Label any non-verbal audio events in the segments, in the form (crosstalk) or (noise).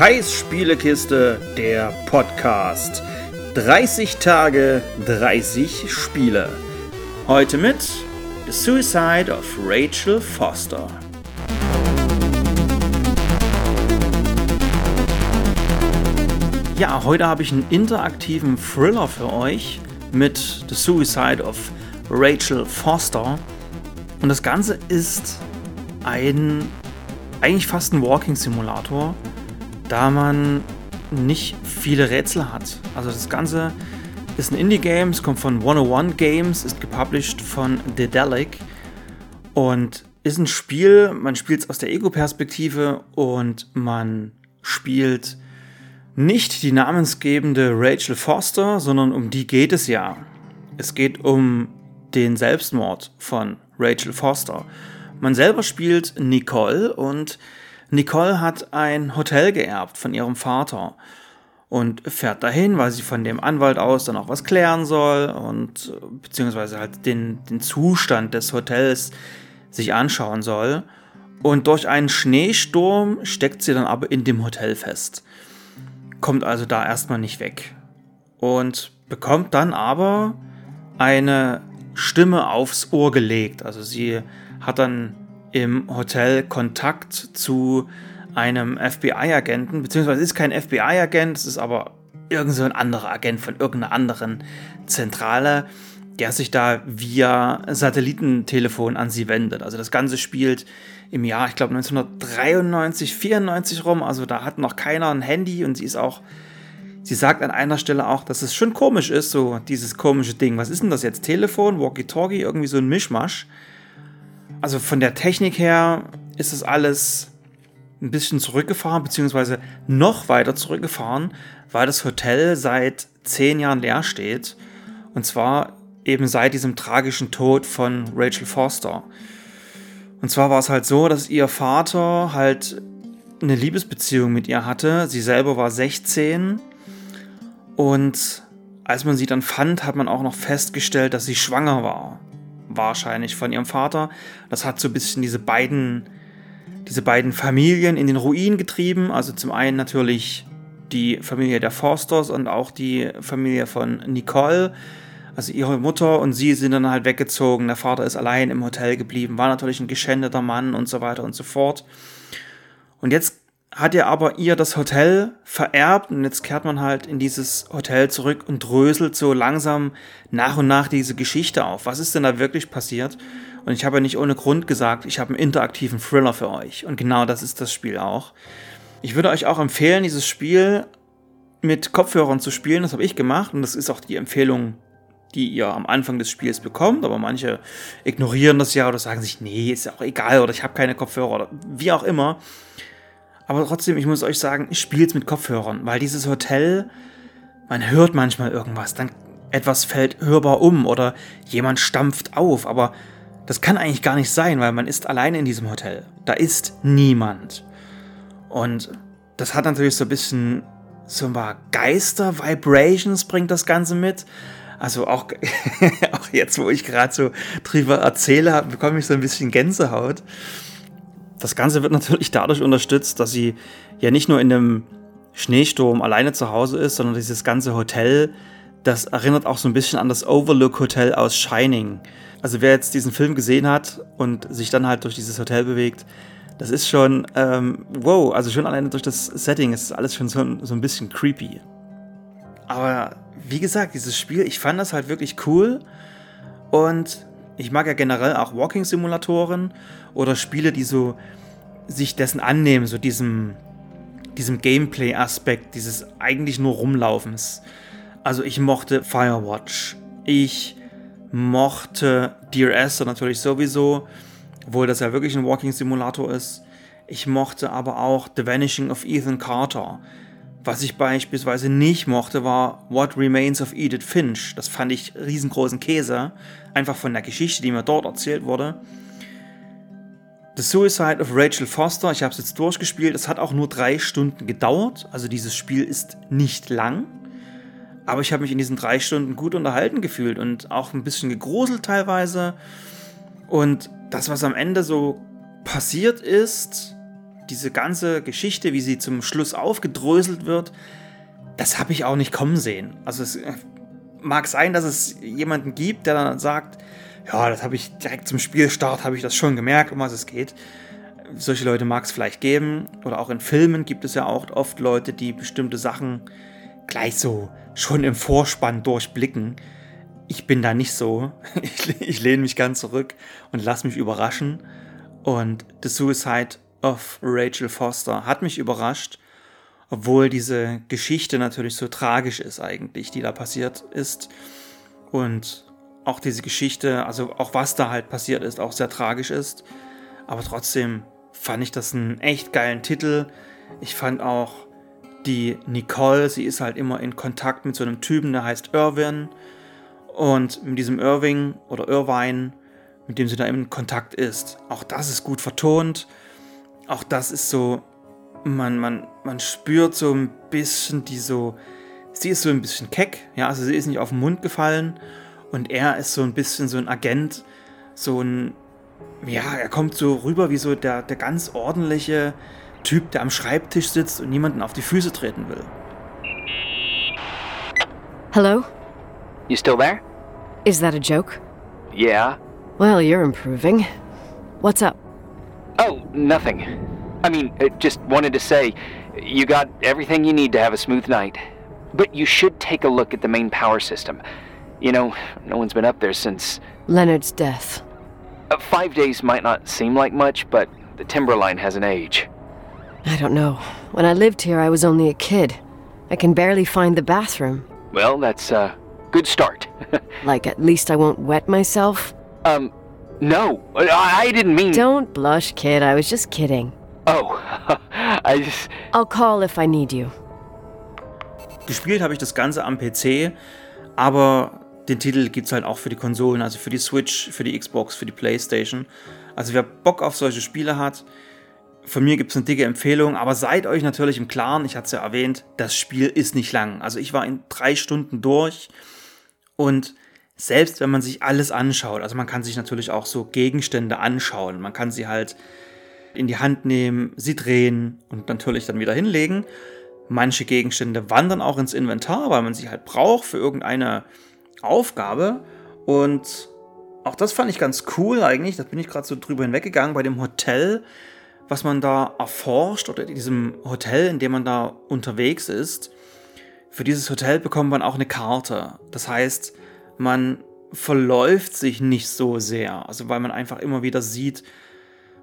Kais Spielekiste, der Podcast. 30 Tage, 30 Spiele. Heute mit The Suicide of Rachel Foster. Ja, heute habe ich einen interaktiven Thriller für euch mit The Suicide of Rachel Foster. Und das Ganze ist ein eigentlich fast ein Walking Simulator, da man nicht viele Rätsel hat. Also das Ganze ist ein Indie-Game, es kommt von 101 Games, ist gepublished von Dedelic und ist ein Spiel, man spielt es aus der Ego-Perspektive und man spielt nicht die namensgebende Rachel Foster, sondern um die geht es ja. Es geht um den Selbstmord von Rachel Foster. Man selber spielt Nicole und Nicole hat ein Hotel geerbt von ihrem Vater und fährt dahin, weil sie von dem Anwalt aus dann auch was klären soll und beziehungsweise halt den, den Zustand des Hotels sich anschauen soll. Und durch einen Schneesturm steckt sie dann aber in dem Hotel fest. Kommt also da erstmal nicht weg. Und bekommt dann aber eine Stimme aufs Ohr gelegt. Also sie hat dann im Hotel Kontakt zu einem FBI-Agenten, beziehungsweise ist kein FBI-Agent, es ist aber irgend so ein anderer Agent von irgendeiner anderen Zentrale, der sich da via Satellitentelefon an sie wendet. Also das Ganze spielt im Jahr, ich glaube 1993, 94 rum, also da hat noch keiner ein Handy und sie ist auch Sie sagt an einer Stelle auch, dass es schon komisch ist, so dieses komische Ding. Was ist denn das jetzt? Telefon, Walkie-Talkie, irgendwie so ein Mischmasch. Also von der Technik her ist es alles ein bisschen zurückgefahren, beziehungsweise noch weiter zurückgefahren, weil das Hotel seit zehn Jahren leer steht. Und zwar eben seit diesem tragischen Tod von Rachel Foster. Und zwar war es halt so, dass ihr Vater halt eine Liebesbeziehung mit ihr hatte. Sie selber war 16 und als man sie dann fand, hat man auch noch festgestellt, dass sie schwanger war wahrscheinlich von ihrem Vater. Das hat so ein bisschen diese beiden, diese beiden Familien in den Ruin getrieben. Also zum einen natürlich die Familie der Forsters und auch die Familie von Nicole. Also ihre Mutter und sie sind dann halt weggezogen. Der Vater ist allein im Hotel geblieben, war natürlich ein geschändeter Mann und so weiter und so fort. Und jetzt hat er aber ihr das Hotel vererbt und jetzt kehrt man halt in dieses Hotel zurück und dröselt so langsam nach und nach diese Geschichte auf. Was ist denn da wirklich passiert? Und ich habe ja nicht ohne Grund gesagt, ich habe einen interaktiven Thriller für euch. Und genau das ist das Spiel auch. Ich würde euch auch empfehlen, dieses Spiel mit Kopfhörern zu spielen. Das habe ich gemacht und das ist auch die Empfehlung, die ihr am Anfang des Spiels bekommt. Aber manche ignorieren das ja oder sagen sich, nee, ist ja auch egal oder ich habe keine Kopfhörer oder wie auch immer. Aber trotzdem, ich muss euch sagen, ich spiele es mit Kopfhörern, weil dieses Hotel, man hört manchmal irgendwas, dann etwas fällt hörbar um oder jemand stampft auf, aber das kann eigentlich gar nicht sein, weil man ist alleine in diesem Hotel. Da ist niemand. Und das hat natürlich so ein bisschen so ein paar Geister-Vibrations bringt das Ganze mit. Also auch, (laughs) auch jetzt, wo ich gerade so drüber erzähle, bekomme ich so ein bisschen Gänsehaut. Das Ganze wird (laughs) natürlich dadurch unterstützt, dass sie ja nicht nur in einem Schneesturm alleine zu Hause ist, sondern dieses ganze Hotel, das erinnert auch so ein bisschen an das Overlook Hotel aus Shining. Also wer jetzt diesen Film gesehen hat und sich dann halt durch dieses Hotel bewegt, das ist schon, ähm, wow, also schon alleine durch das Setting ist alles schon so, so ein bisschen creepy. Aber wie gesagt, dieses Spiel, ich fand das halt wirklich cool und ich mag ja generell auch Walking-Simulatoren oder Spiele, die so sich dessen annehmen, so diesem, diesem Gameplay-Aspekt, dieses eigentlich nur Rumlaufens. Also ich mochte Firewatch. Ich mochte Dear Esther natürlich sowieso, obwohl das ja wirklich ein Walking-Simulator ist. Ich mochte aber auch The Vanishing of Ethan Carter. Was ich beispielsweise nicht mochte, war What Remains of Edith Finch. Das fand ich riesengroßen Käse. Einfach von der Geschichte, die mir dort erzählt wurde. The Suicide of Rachel Foster, ich habe es jetzt durchgespielt. Es hat auch nur drei Stunden gedauert. Also dieses Spiel ist nicht lang. Aber ich habe mich in diesen drei Stunden gut unterhalten gefühlt und auch ein bisschen gegruselt teilweise. Und das, was am Ende so passiert ist, diese ganze Geschichte, wie sie zum Schluss aufgedröselt wird, das habe ich auch nicht kommen sehen. Also es mag sein, dass es jemanden gibt, der dann sagt, ja, das habe ich direkt zum Spielstart, habe ich das schon gemerkt, um was es geht. Solche Leute mag es vielleicht geben. Oder auch in Filmen gibt es ja auch oft Leute, die bestimmte Sachen gleich so schon im Vorspann durchblicken. Ich bin da nicht so. (laughs) Ich, ich lehne mich ganz zurück und lasse mich überraschen. Und The Suicide of Rachel Foster hat mich überrascht, obwohl diese Geschichte natürlich so tragisch ist eigentlich, die da passiert ist. Und auch diese Geschichte, also auch was da halt passiert ist, auch sehr tragisch ist. Aber trotzdem fand ich das einen echt geilen Titel. Ich fand auch die Nicole, sie ist halt immer in Kontakt mit so einem Typen, der heißt Irwin. Und mit diesem Irving oder Irvine, mit dem sie da in Kontakt ist. Auch das ist gut vertont. Auch das ist so, man, man, man spürt so ein bisschen die so, sie ist so ein bisschen keck, ja, also sie ist nicht auf den Mund gefallen und er ist so ein bisschen so ein Agent, so ein, ja, er kommt so rüber wie so der, der ganz ordentliche Typ, der am Schreibtisch sitzt und niemanden auf die Füße treten will. Hello? You still there? Is that a joke? Yeah. Well, you're improving. What's up? Oh, nothing. I mean, uh, just wanted to say, you got everything you need to have a smooth night. But you should take a look at the main power system. You know, no one's been up there since. Leonard's death. Uh, five days might not seem like much, but the timberline has an age. I don't know. When I lived here, I was only a kid. I can barely find the bathroom. Well, that's a good start. (laughs) Like, at least I won't wet myself. um, no, I, didn't mean. Don't blush, kid. I was just kidding. Oh, (laughs) I just. I'll call if I need you. Gespielt habe ich das Ganze am PC, aber den Titel gibt es halt auch für die Konsolen, also für die Switch, für die Xbox, für die Playstation. Also wer Bock auf solche Spiele hat, von mir gibt es eine dicke Empfehlung, aber seid euch natürlich im Klaren, ich hatte es ja erwähnt, das Spiel ist nicht lang. Also ich war in drei Stunden durch und selbst wenn man sich alles anschaut, also man kann sich natürlich auch so Gegenstände anschauen, man kann sie halt in die Hand nehmen, sie drehen und natürlich dann wieder hinlegen. Manche Gegenstände wandern auch ins Inventar, weil man sie halt braucht für irgendeine Aufgabe. Und auch das fand ich ganz cool eigentlich. Da bin ich gerade so drüber hinweggegangen bei dem Hotel, was man da erforscht oder in diesem Hotel, in dem man da unterwegs ist. Für dieses Hotel bekommt man auch eine Karte. Das heißt, man verläuft sich nicht so sehr. Also weil man einfach immer wieder sieht,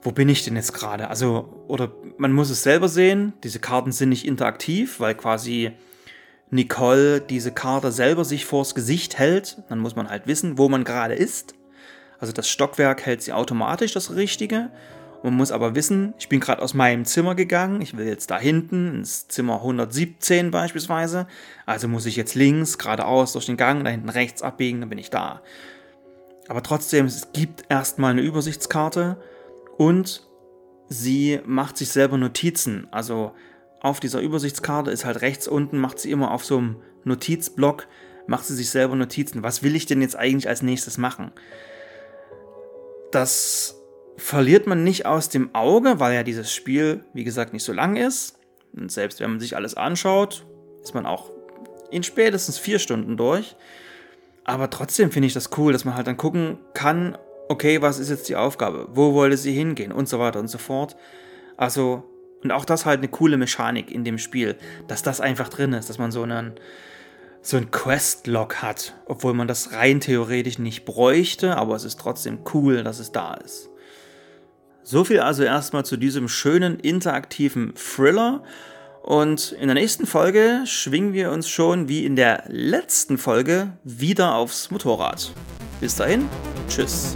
wo bin ich denn jetzt gerade? Also, oder man muss es selber sehen. Diese Karten sind nicht interaktiv, weil quasi Nicole diese Karte selber sich vors Gesicht hält. Dann muss man halt wissen, wo man gerade ist. Also das Stockwerk hält sie automatisch das Richtige. Man muss aber wissen, ich bin gerade aus meinem Zimmer gegangen, ich will jetzt da hinten ins Zimmer 117 beispielsweise. Also muss ich jetzt links, geradeaus durch den Gang, da hinten rechts abbiegen, dann bin ich da. Aber trotzdem, es gibt erstmal eine Übersichtskarte und sie macht sich selber Notizen. Also auf dieser Übersichtskarte ist halt rechts unten, macht sie immer auf so einem Notizblock, macht sie sich selber Notizen. Was will ich denn jetzt eigentlich als nächstes machen? Das verliert man nicht aus dem Auge, weil ja dieses Spiel, wie gesagt, nicht so lang ist. Und selbst wenn man sich alles anschaut, ist man auch in spätestens vier Stunden durch. Aber trotzdem finde ich das cool, dass man halt dann gucken kann, okay, was ist jetzt die Aufgabe? Wo wollte sie hingehen? Und so weiter und so fort. Also, und auch das halt eine coole Mechanik in dem Spiel, dass das einfach drin ist, dass man so einen so ein Quest-Log hat, obwohl man das rein theoretisch nicht bräuchte, aber es ist trotzdem cool, dass es da ist. So viel also erstmal zu diesem schönen interaktiven Thriller. Und in der nächsten Folge schwingen wir uns schon wie in der letzten Folge wieder aufs Motorrad. Bis dahin, tschüss.